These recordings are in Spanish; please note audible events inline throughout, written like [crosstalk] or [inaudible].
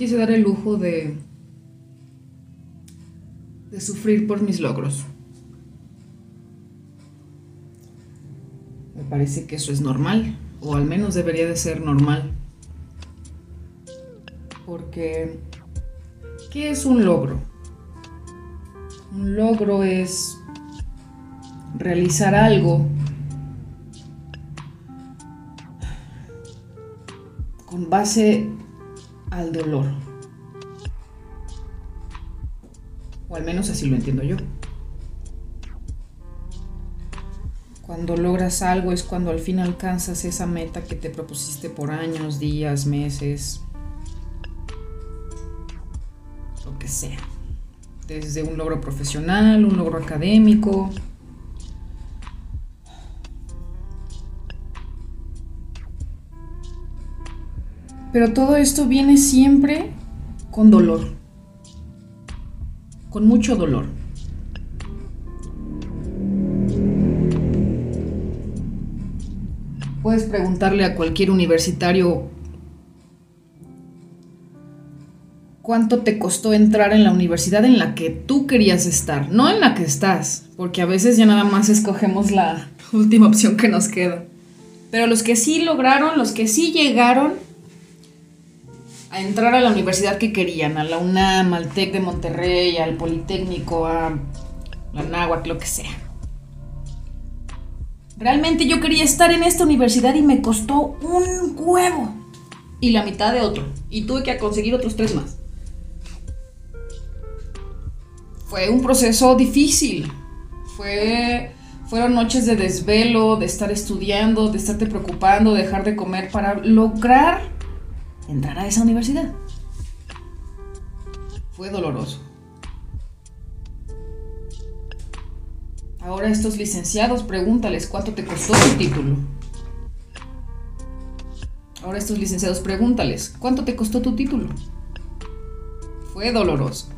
Quise dar el lujo de de sufrir por mis logros. Me parece que eso es normal, o al menos debería de ser normal. Porque ¿qué es un logro? Un logro es realizar algo con base al dolor. O al menos así lo entiendo yo. Cuando logras algo es cuando al fin alcanzas esa meta que te propusiste por años, días, meses, lo que sea. Desde un logro profesional, un logro académico. Pero todo esto viene siempre con dolor con mucho dolor. Puedes preguntarle a cualquier universitario cuánto te costó entrar en la universidad en la que tú querías estar, no en la que estás, porque a veces ya nada más escogemos la [laughs] última opción que nos queda. Pero los que sí lograron, los que sí llegaron, a entrar a la universidad que querían, a la UNAM, al TEC de Monterrey, al Politécnico, a la NAHUAC, lo que sea. Realmente yo quería estar en esta universidad y me costó un huevo. Y la mitad de otro. Y tuve que conseguir otros tres más. Fue un proceso difícil. Fue, fueron noches de desvelo, de estar estudiando, de estarte preocupando, de dejar de comer para lograr entrar a esa universidad. Fue doloroso. Ahora estos licenciados, pregúntales cuánto te costó tu título. Ahora estos licenciados, pregúntales cuánto te costó tu título. Fue doloroso.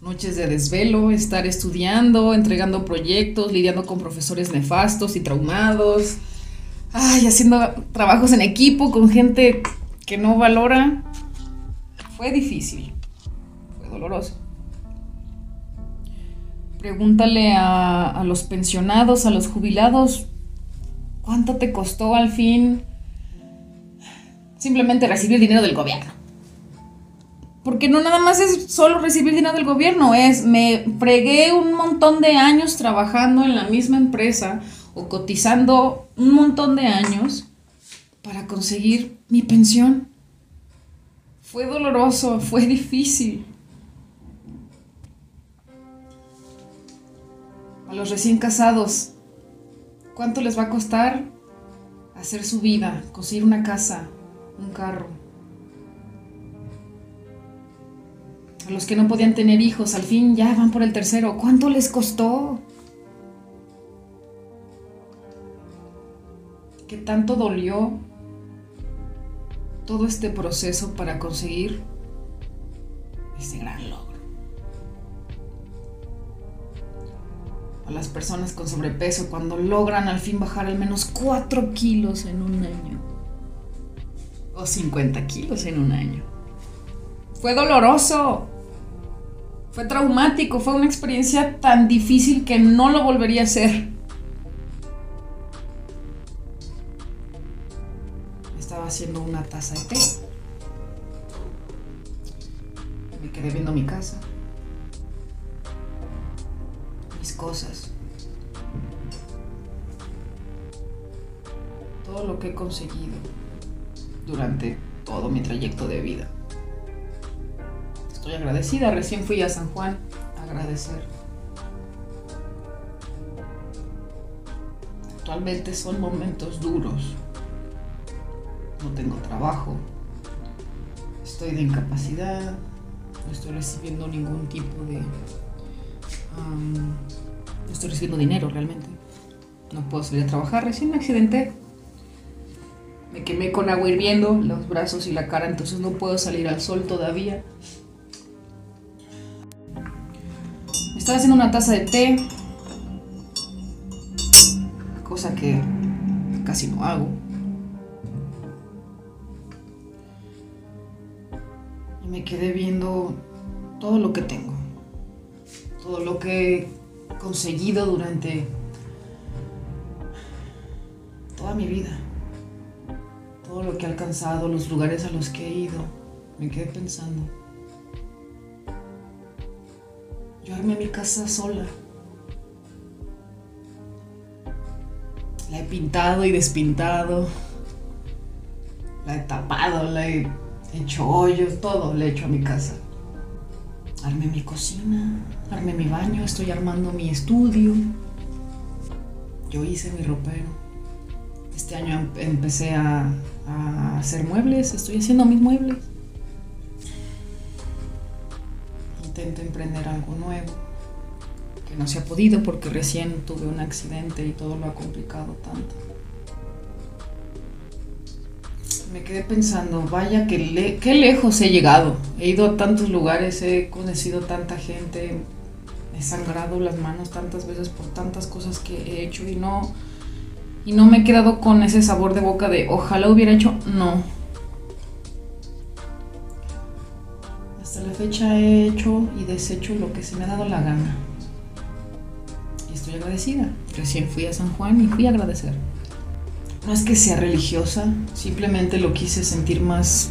Noches de desvelo, estar estudiando, entregando proyectos, lidiando con profesores nefastos y traumados. Ay, haciendo trabajos en equipo con gente que no valora, fue difícil, fue doloroso. Pregúntale a, los pensionados, a los jubilados, ¿cuánto te costó al fin simplemente recibir dinero del gobierno? Porque no nada más es solo recibir dinero del gobierno, es me fregué un montón de años trabajando en la misma empresa o cotizando un montón de años para conseguir mi pensión. Fue doloroso, fue difícil. A los recién casados, ¿cuánto les va a costar hacer su vida, conseguir una casa, un carro? A los que no podían tener hijos, al fin ya van por el tercero. ¿Cuánto les costó? ¿Qué tanto dolió todo este proceso para conseguir ese gran logro. A las personas con sobrepeso cuando logran al fin bajar al menos 4 kilos en un año. O 50 kilos en un año. Fue doloroso. Fue traumático. Fue una experiencia tan difícil que no lo volvería a hacer. Haciendo una taza de té. Me quedé viendo mi casa, mis cosas, todo lo que he conseguido durante todo mi trayecto de vida. Estoy agradecida, recién fui a San Juan a agradecer. Actualmente son momentos duros no tengo trabajo, estoy de incapacidad, no estoy recibiendo ningún tipo de... no estoy recibiendo dinero realmente. No puedo salir a trabajar, recién me accidenté. Me quemé con agua hirviendo los brazos y la cara, entonces no puedo salir al sol todavía. Estaba haciendo una taza de té, cosa que casi no hago. Me quedé viendo todo lo que tengo, todo lo que he conseguido durante toda mi vida, todo lo que he alcanzado, los lugares a los que he ido. Me quedé pensando. Yo armé mi casa sola. La he pintado y despintado. La he tapado, la he hecho hoyos, todo le he hecho a mi casa. Armé mi cocina, armé mi baño, estoy armando mi estudio. Yo hice mi ropero. Este año em- empecé a hacer muebles, estoy haciendo mis muebles. Intento emprender algo nuevo, que no se ha podido porque recién tuve un accidente y todo lo ha complicado tanto. Me quedé pensando, vaya, que le- qué lejos he llegado. He ido a tantos lugares, he conocido tanta gente, he sangrado las manos tantas veces por tantas cosas que he hecho y no, y no me he quedado con ese sabor de boca de ojalá hubiera hecho, no. Hasta la fecha he hecho y deshecho lo que se me ha dado la gana. Y estoy agradecida. Recién fui a San Juan y fui a agradecer. No es que sea religiosa, simplemente lo quise sentir más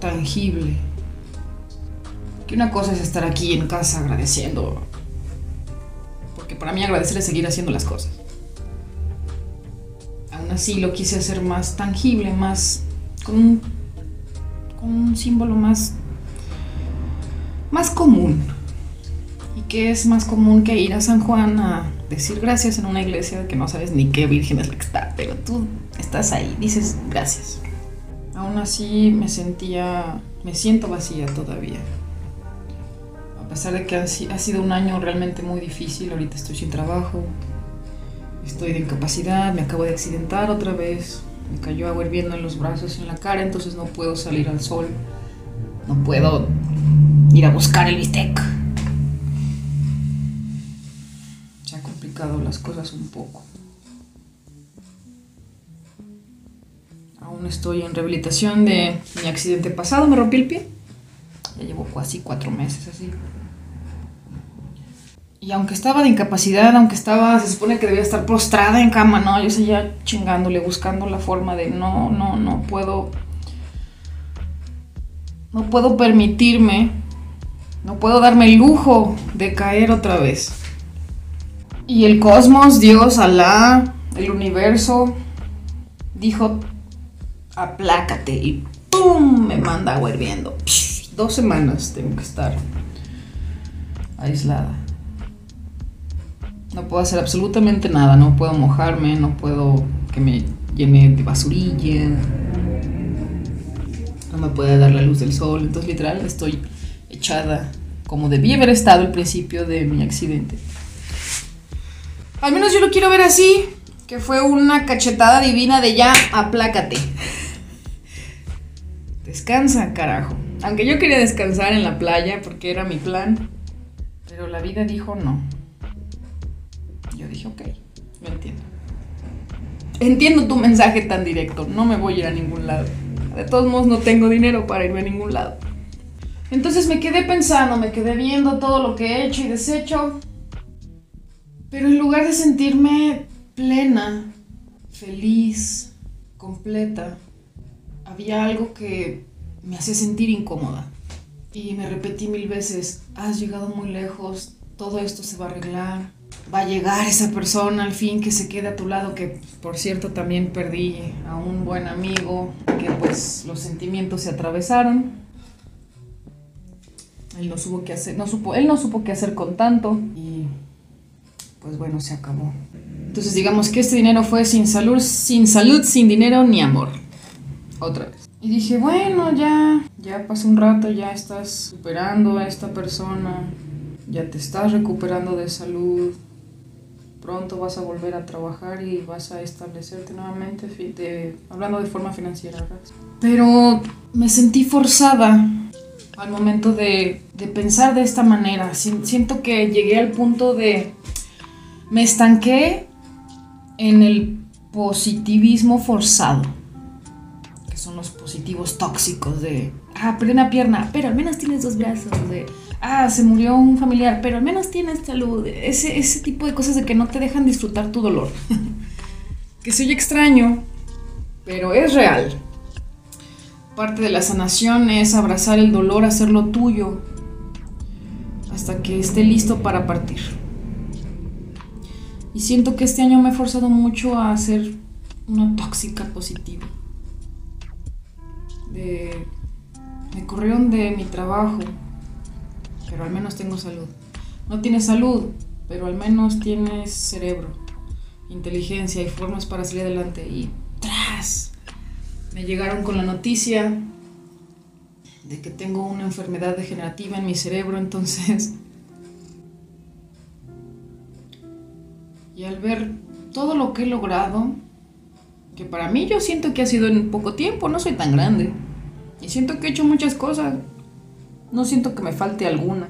tangible. Que una cosa es estar aquí en casa agradeciendo. Porque para mí agradecer es seguir haciendo las cosas. Aún así lo quise hacer más tangible, más con un, con un símbolo más más común. ¿Y qué es más común que ir a San Juan a decir gracias en una iglesia que no sabes ni qué virgen es la que está, pero tú estás ahí, dices gracias. Aún así me sentía, me siento vacía todavía. A pesar de que ha, si- ha sido un año realmente muy difícil, ahorita estoy sin trabajo, estoy de incapacidad, me acabo de accidentar otra vez, me cayó agua hirviendo en los brazos y en la cara, entonces no puedo salir al sol, no puedo ir a buscar el bistec. Se han las cosas un poco. Aún estoy en rehabilitación de mi accidente pasado, me rompí el pie. Ya llevo casi cuatro meses así. Y aunque estaba de incapacidad, aunque estaba, se supone que debía estar postrada en cama, no, yo seguía chingándole, buscando la forma de no, no, no puedo. No puedo permitirme, no puedo darme el lujo de caer otra vez. Y el cosmos, Dios, Alá, el universo, dijo, aplácate y ¡pum! me manda agua hirviendo. Dos semanas tengo que estar aislada. No puedo hacer absolutamente nada, no puedo mojarme, no puedo que me llene de basurilla, no me puede dar la luz del sol, entonces literal estoy echada como debí haber estado al principio de mi accidente. Al menos yo lo quiero ver así, que fue una cachetada divina de ya, aplácate. Descansa, carajo. Aunque yo quería descansar en la playa porque era mi plan, pero la vida dijo no. Yo dije, ok, lo entiendo. Entiendo tu mensaje tan directo, no me voy a ir a ningún lado. De todos modos no tengo dinero para irme a ningún lado. Entonces me quedé pensando, me quedé viendo todo lo que he hecho y deshecho. Pero en lugar de sentirme plena, feliz, completa, había algo que me hacía sentir incómoda. Y me repetí mil veces, has llegado muy lejos, todo esto se va a arreglar, va a llegar esa persona al fin que se quede a tu lado, que por cierto también perdí a un buen amigo, que pues los sentimientos se atravesaron. Él no supo qué hacer, no supo, él no supo qué hacer con tanto pues bueno, se acabó. Entonces digamos que este dinero fue sin salud, sin salud, sin dinero ni amor. Otra vez. Y dije, bueno, ya, ya pasó un rato, ya estás superando a esta persona, ya te estás recuperando de salud, pronto vas a volver a trabajar y vas a establecerte nuevamente, de- hablando de forma financiera, ¿verdad? Pero me sentí forzada al momento de, de pensar de esta manera. Si- Siento que llegué al punto de... Me estanqué en el positivismo forzado, que son los positivos tóxicos de ah, perdí una pierna, pero al menos tienes dos brazos. De, ah, se murió un familiar, pero al menos tienes salud. Ese, ese tipo de cosas de que no te dejan disfrutar tu dolor. [laughs] que soy extraño, pero es real. Parte de la sanación es abrazar el dolor, hacerlo tuyo, hasta que esté listo para partir. Y siento que este año me he forzado mucho a ser una tóxica positiva. me corrieron de mi trabajo, pero al menos tengo salud. No tienes salud, pero al menos tienes cerebro, inteligencia y formas para salir adelante. Y tras, me llegaron con la noticia de que tengo una enfermedad degenerativa en mi cerebro, entonces Y al ver todo lo que he logrado, que para mí yo siento que ha sido en poco tiempo, no soy tan grande. Y siento que he hecho muchas cosas. No siento que me falte alguna.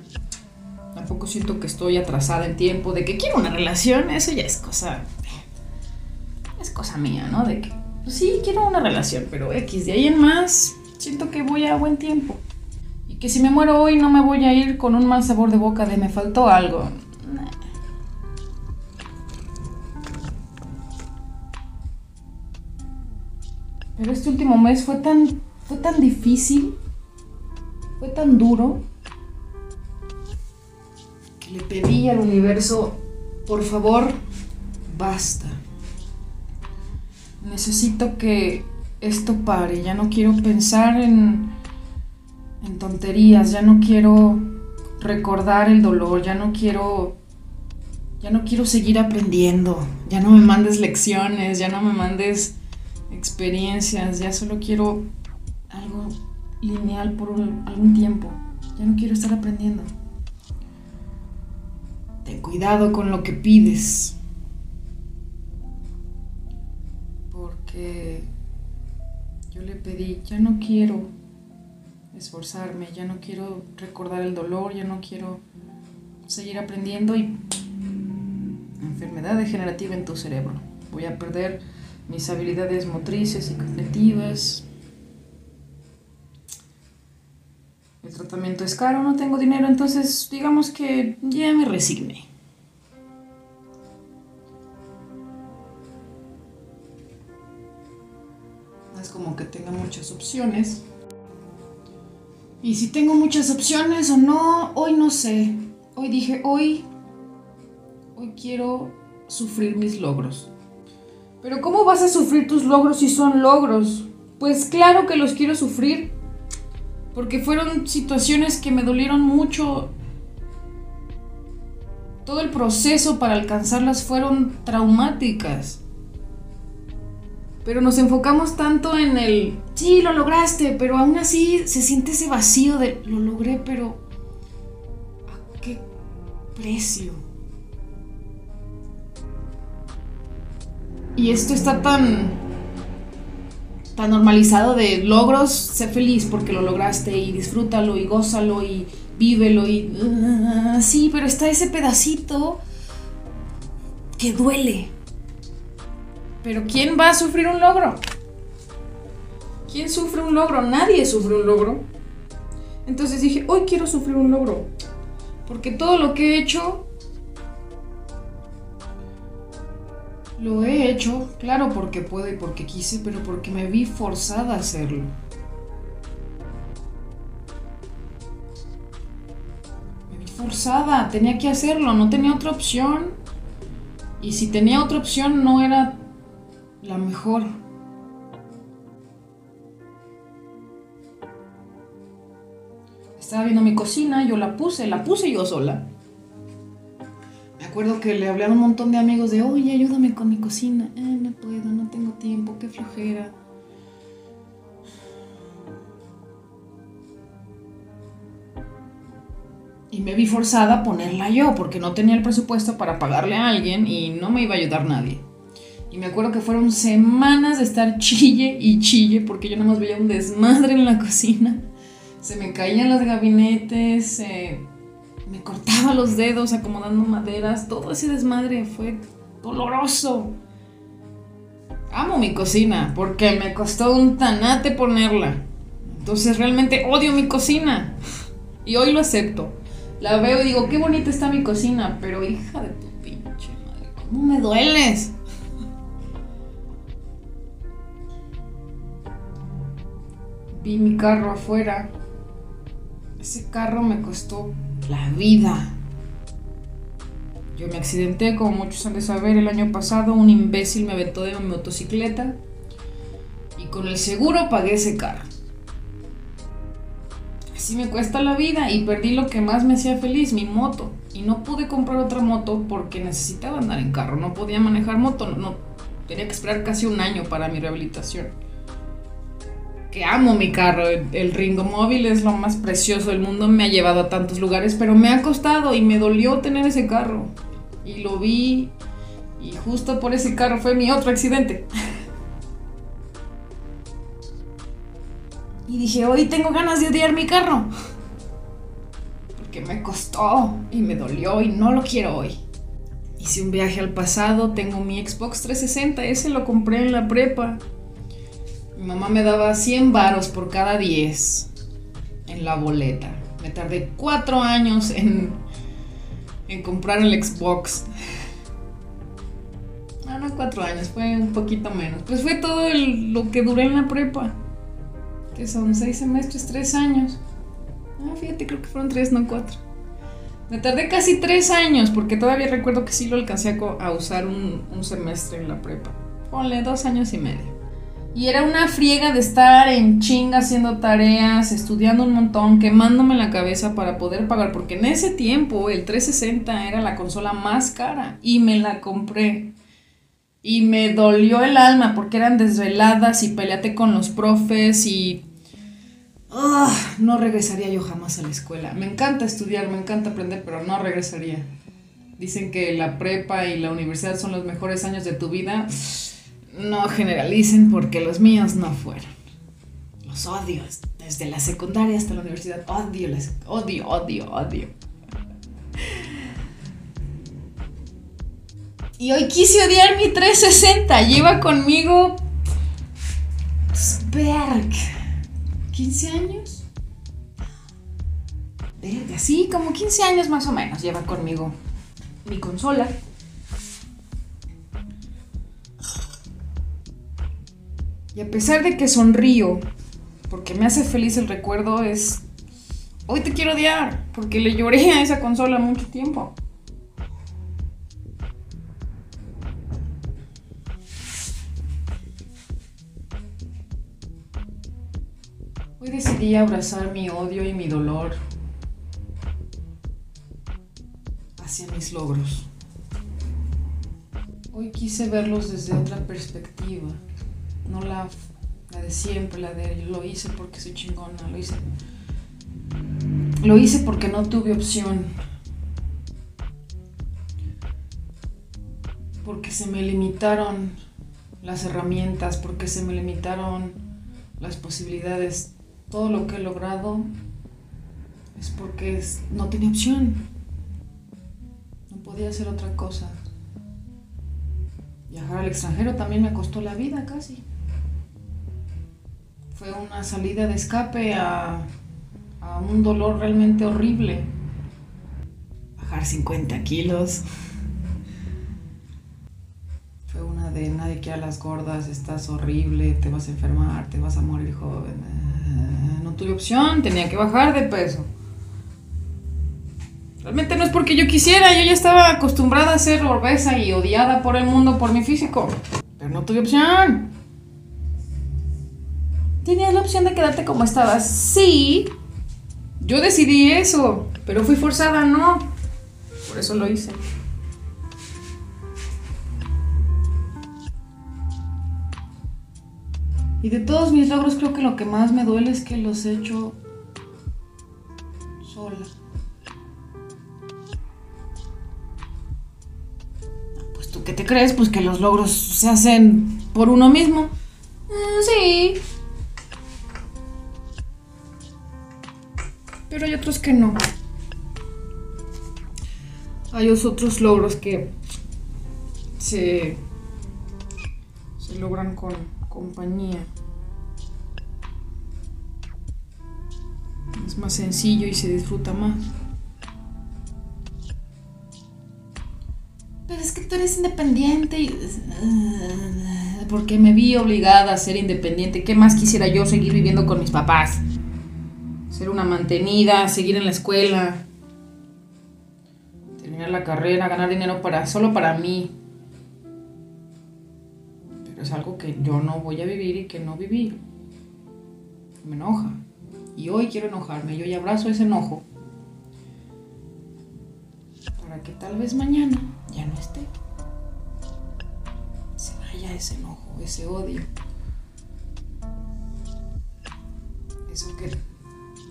Tampoco siento que estoy atrasada en tiempo, de que quiero una relación, eso ya es cosa... Es cosa mía, ¿no? De que, pues sí, quiero una relación, pero X, de ahí en más, siento que voy a buen tiempo. Y que si me muero hoy no me voy a ir con un mal sabor de boca de me faltó algo. Pero este último mes fue tan, fue tan difícil, fue tan duro, que le pedí al universo, por favor, basta. Necesito que esto pare, ya no quiero pensar en, en tonterías, ya no quiero recordar el dolor, ya no quiero ya no quiero seguir aprendiendo, ya no me mandes lecciones, ya no me mandes experiencias, ya solo quiero algo lineal por algún tiempo, ya no quiero estar aprendiendo. Ten cuidado con lo que pides, porque yo le pedí, ya no quiero esforzarme, ya no quiero recordar el dolor, ya no quiero seguir aprendiendo y enfermedad degenerativa en tu cerebro. Voy a perder mis habilidades motrices y cognitivas. El tratamiento es caro, no tengo dinero, entonces digamos que ya me resigné. es como que tenga muchas opciones. Y si tengo muchas opciones o no, hoy no sé. Hoy dije, hoy, hoy quiero sufrir mis logros. Pero ¿cómo vas a sufrir tus logros si son logros? Pues claro que los quiero sufrir. Porque fueron situaciones que me dolieron mucho. Todo el proceso para alcanzarlas fueron traumáticas. Pero nos enfocamos tanto en el, sí, lo lograste, pero aún así se siente ese vacío de, lo logré, pero ¿a qué precio? Y esto está tan tan normalizado de logros, sé feliz porque lo lograste y disfrútalo y gózalo y vívelo y uh, sí, pero está ese pedacito que duele. Pero ¿quién va a sufrir un logro? ¿Quién sufre un logro? Nadie sufre un logro. Entonces dije, hoy quiero sufrir un logro. Porque todo lo que he hecho Lo he hecho, claro, porque puedo y porque quise, pero porque me vi forzada a hacerlo. Me vi forzada, tenía que hacerlo, no tenía otra opción. Y si tenía otra opción no era la mejor. Estaba viendo mi cocina, yo la puse, la puse yo sola recuerdo que le hablé a un montón de amigos de, oye, ayúdame con mi cocina. Eh, no puedo, no tengo tiempo, qué flojera. Y me vi forzada a ponerla yo, porque no tenía el presupuesto para pagarle a alguien y no me iba a ayudar nadie. Y me acuerdo que fueron semanas de estar chille y chille, porque yo nada más veía un desmadre en la cocina. Se me caían los gabinetes, me cortaba los dedos acomodando maderas, todo ese desmadre fue doloroso. Amo mi cocina porque me costó un tanate ponerla. Entonces realmente odio mi cocina. Y hoy lo acepto. La veo y digo, qué bonita está mi cocina, pero hija de tu pinche madre, ¿cómo me dueles? Vi mi carro afuera. Ese carro me costó la vida. Yo me accidenté, como muchos han de saber, el año pasado. Un imbécil me aventó de mi motocicleta. Y con el seguro pagué ese carro. Así me cuesta la vida y perdí lo que más me hacía feliz, mi moto. Y no pude comprar otra moto porque necesitaba andar en carro. No podía manejar moto. No, tenía que esperar casi un año para mi rehabilitación. Que amo mi carro. El, Ringo Móvil es lo más precioso del mundo. Me ha llevado a tantos lugares, pero me ha costado y me dolió tener ese carro. Y lo vi y justo por ese carro fue mi otro accidente. [laughs] Y dije, hoy tengo ganas de odiar mi carro. Porque me costó y me dolió y no lo quiero hoy. Hice un viaje al pasado, tengo mi Xbox 360, ese lo compré en la prepa. Mi mamá me daba 100 varos por cada 10 en la boleta. Me tardé 4 años en, en comprar el Xbox. No, no 4 años, fue un poquito menos. Pues fue todo el- lo que duré en la prepa que son seis semestres, tres años. Ah, fíjate, creo que fueron tres, no cuatro. Me tardé casi tres años, porque todavía recuerdo que sí lo alcancé a, a usar un, un semestre en la prepa. Ponle dos años y medio. Y era una friega de estar en chinga haciendo tareas, estudiando un montón, quemándome la cabeza para poder pagar, porque en ese tiempo el 360 era la consola más cara y me la compré. Y me dolió el alma porque eran desveladas y peleate con los profes y... Ah, no regresaría yo jamás a la escuela. Me encanta estudiar, me encanta aprender, pero no regresaría. Dicen que la prepa y la universidad son los mejores años de tu vida. No generalicen porque los míos no fueron. Los odio. Desde la secundaria hasta la universidad. Odio, las, odio, odio, odio. Y hoy quise odiar mi 360. Lleva conmigo. Berg. ¿15 años? Verga, sí, como 15 años más o menos lleva conmigo mi consola. Y a pesar de que sonrío, porque me hace feliz el recuerdo, es. Hoy te quiero odiar, porque le lloré a esa consola mucho tiempo. Hoy decidí abrazar mi odio y mi dolor hacia mis logros. Hoy quise verlos desde otra perspectiva, no la, la de siempre, la de lo hice porque soy chingona, lo hice. Lo hice porque no tuve opción. Porque se me limitaron las herramientas, porque se me limitaron las posibilidades. Todo lo que he logrado es porque no tenía opción. No podía hacer otra cosa. Viajar al extranjero también me costó la vida casi. Fue una salida de escape a, a un dolor realmente horrible. Bajar 50 kilos. Fue una de nadie quiere a las gordas, estás horrible, te vas a enfermar, te vas a morir joven. Eh, No tuve opción, tenía que bajar de peso. Realmente no es porque yo quisiera, yo ya estaba acostumbrada a ser obesa y odiada por el mundo por mi físico. Pero no tuve opción. ¿Tenías la opción de quedarte como estabas? Sí. Yo decidí eso, pero fui forzada, no. Por eso lo hice. Y de todos mis logros creo que lo que más me duele es que los he hecho sola. Pues tú qué te crees, pues que los logros se hacen por uno mismo. Mm, sí. Pero hay otros que no. Hay otros logros que se, se logran con compañía. Es más sencillo y se disfruta más. Pero es que tú eres independiente y... Porque me vi obligada a ser independiente. ¿Qué más quisiera yo seguir viviendo con mis papás? Ser una mantenida, seguir en la escuela, terminar la carrera, ganar dinero para solo para mí. Pero es algo que yo no voy a vivir y que no viví. Me enoja. Y hoy quiero enojarme. Yo ya abrazo ese enojo. Para que tal vez mañana ya no esté. Se vaya ese enojo, ese odio. Eso que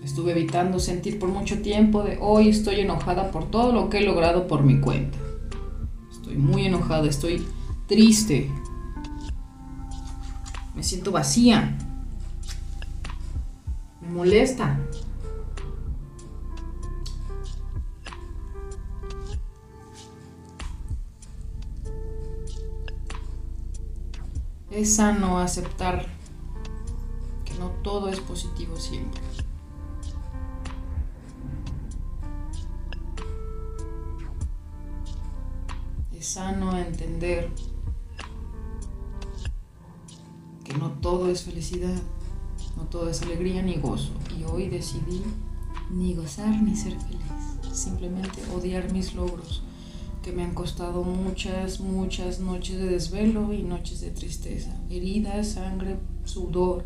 estuve evitando sentir por mucho tiempo de hoy estoy enojada por todo lo que he logrado por mi cuenta. Estoy muy enojada, estoy triste. Me siento vacía. Me molesta. Es sano aceptar que no todo es positivo siempre. Sano entender que no todo es felicidad, no todo es alegría ni gozo. Y hoy decidí ni gozar ni ser feliz, simplemente odiar mis logros que me han costado muchas, muchas noches de desvelo y noches de tristeza, heridas, sangre, sudor.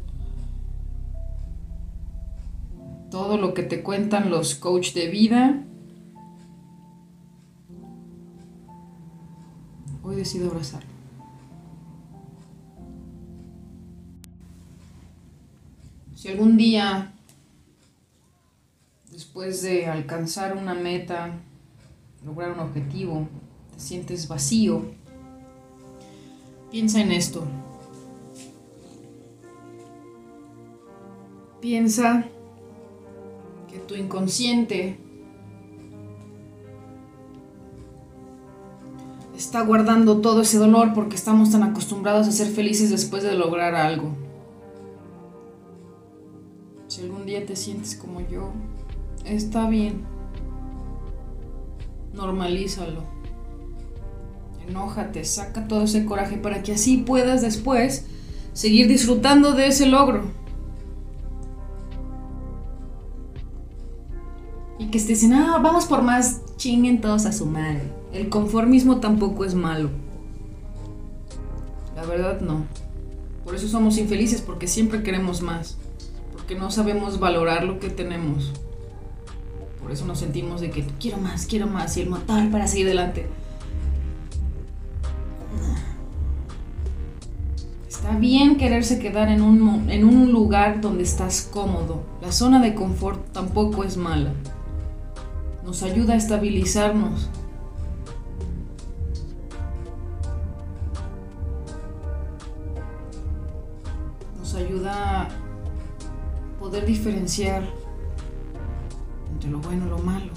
Todo lo que te cuentan los coach de vida. Hoy decido abrazarlo. Si algún día, después de alcanzar una meta, lograr un objetivo, te sientes vacío, piensa en esto. Piensa que tu inconsciente está guardando todo ese dolor porque estamos tan acostumbrados a ser felices después de lograr algo. Si algún día te sientes como yo, está bien normalízalo. Enójate, saca todo ese coraje para que así puedas después seguir disfrutando de ese logro. Y que estés diciendo, ah, vamos por más, chinguen todos a su madre. El conformismo tampoco es malo. La verdad no. Por eso somos infelices, porque siempre queremos más. Porque no sabemos valorar lo que tenemos. Por eso nos sentimos de que quiero más, quiero más y el motor para seguir adelante. Está bien quererse quedar en un, en un lugar donde estás cómodo. La zona de confort tampoco es mala. Nos ayuda a estabilizarnos. Poder diferenciar lo bueno, lo malo.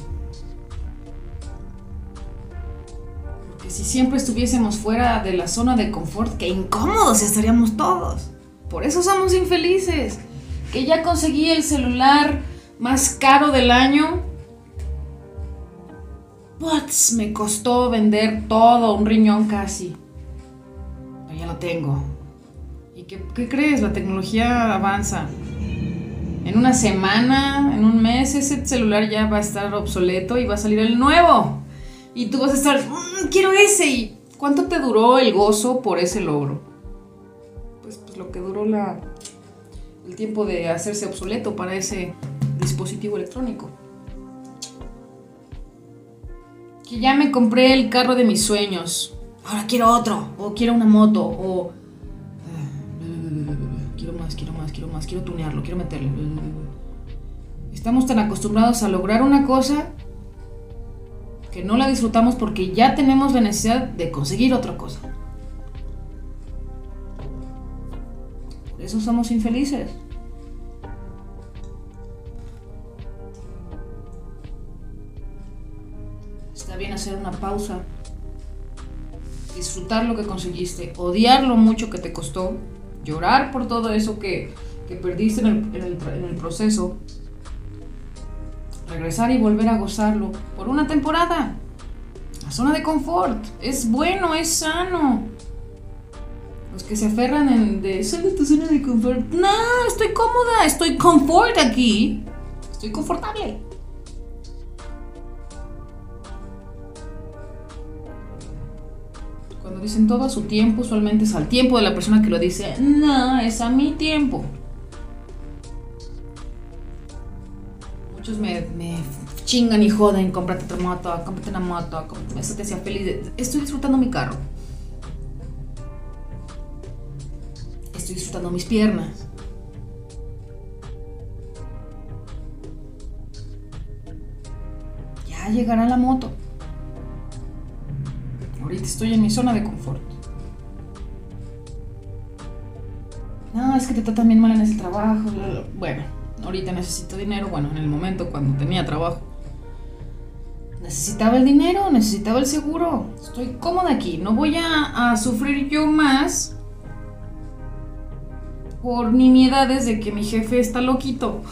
Porque si siempre estuviésemos fuera de la zona de confort, qué incómodos estaríamos todos. Por eso somos infelices. Que ya conseguí el celular más caro del año. Pues me costó vender todo, un riñón casi. Pero ya lo tengo. ¿Y qué, crees? La tecnología avanza en una semana, en un mes, ese celular ya va a estar obsoleto y va a salir el nuevo. Y tú vas a estar, mm, quiero ese. ¿Y cuánto te duró el gozo por ese logro? Pues, pues lo que duró la, el tiempo de hacerse obsoleto para ese dispositivo electrónico. Que ya me compré el carro de mis sueños. Ahora quiero otro. O quiero una moto. O quiero tunearlo, quiero meterle. Estamos tan acostumbrados a lograr una cosa que no la disfrutamos porque ya tenemos la necesidad de conseguir otra cosa. Por eso somos infelices. Está bien hacer una pausa, disfrutar lo que conseguiste, odiar lo mucho que te costó, llorar por todo eso que que perdiste en el, proceso regresar y volver a gozarlo por una temporada. La zona de confort es bueno, es sano. Los que se aferran en de sal de tu zona de confort. No, estoy cómoda, estoy confort aquí. Estoy confortable. Cuando dicen todo a su tiempo, usualmente es al tiempo de la persona que lo dice. No, es a mi tiempo. Muchos me, chingan y joden, cómprate otra moto, cómprate una moto, eso te hacía feliz. Estoy disfrutando mi carro. Estoy disfrutando mis piernas. Ya llegará la moto. Ahorita estoy en mi zona de confort. No, es que te tratan bien mal en ese trabajo. Bueno, ahorita necesito dinero. Bueno, en el momento cuando tenía trabajo. Necesitaba el dinero, necesitaba el seguro. Estoy cómoda aquí. No voy a, sufrir yo más por nimiedades de que mi jefe está loquito.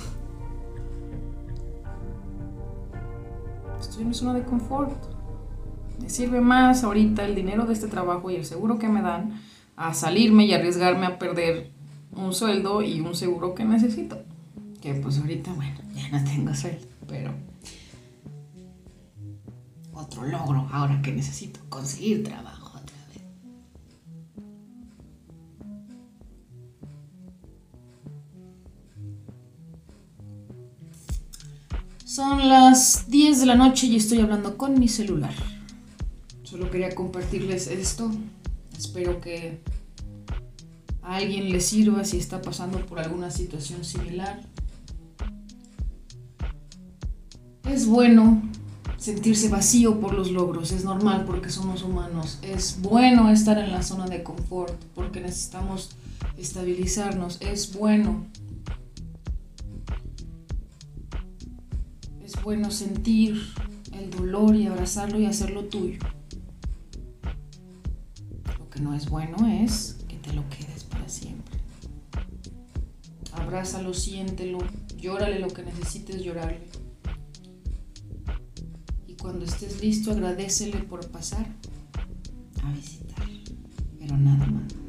Estoy en mi zona de confort. Me sirve más ahorita el dinero de este trabajo y el seguro que me dan a salirme y arriesgarme a perder un sueldo y un seguro que necesito. Que pues ahorita, bueno, ya no tengo sueldo, pero otro logro ahora que necesito conseguir trabajo otra vez. Son las 10 de la noche y estoy hablando con mi celular. Solo quería compartirles esto. Espero que a alguien le sirva si está pasando por alguna situación similar. Es bueno sentirse vacío por los logros, es normal porque somos humanos. Es bueno estar en la zona de confort porque necesitamos estabilizarnos. Es bueno. Es bueno sentir el dolor y abrazarlo y hacerlo tuyo. Lo que no es bueno es que te lo quedes para siempre. Abrázalo, siéntelo, llórale lo que necesites llorarle cuando estés listo, agradecele por pasar a visitar, pero nada más.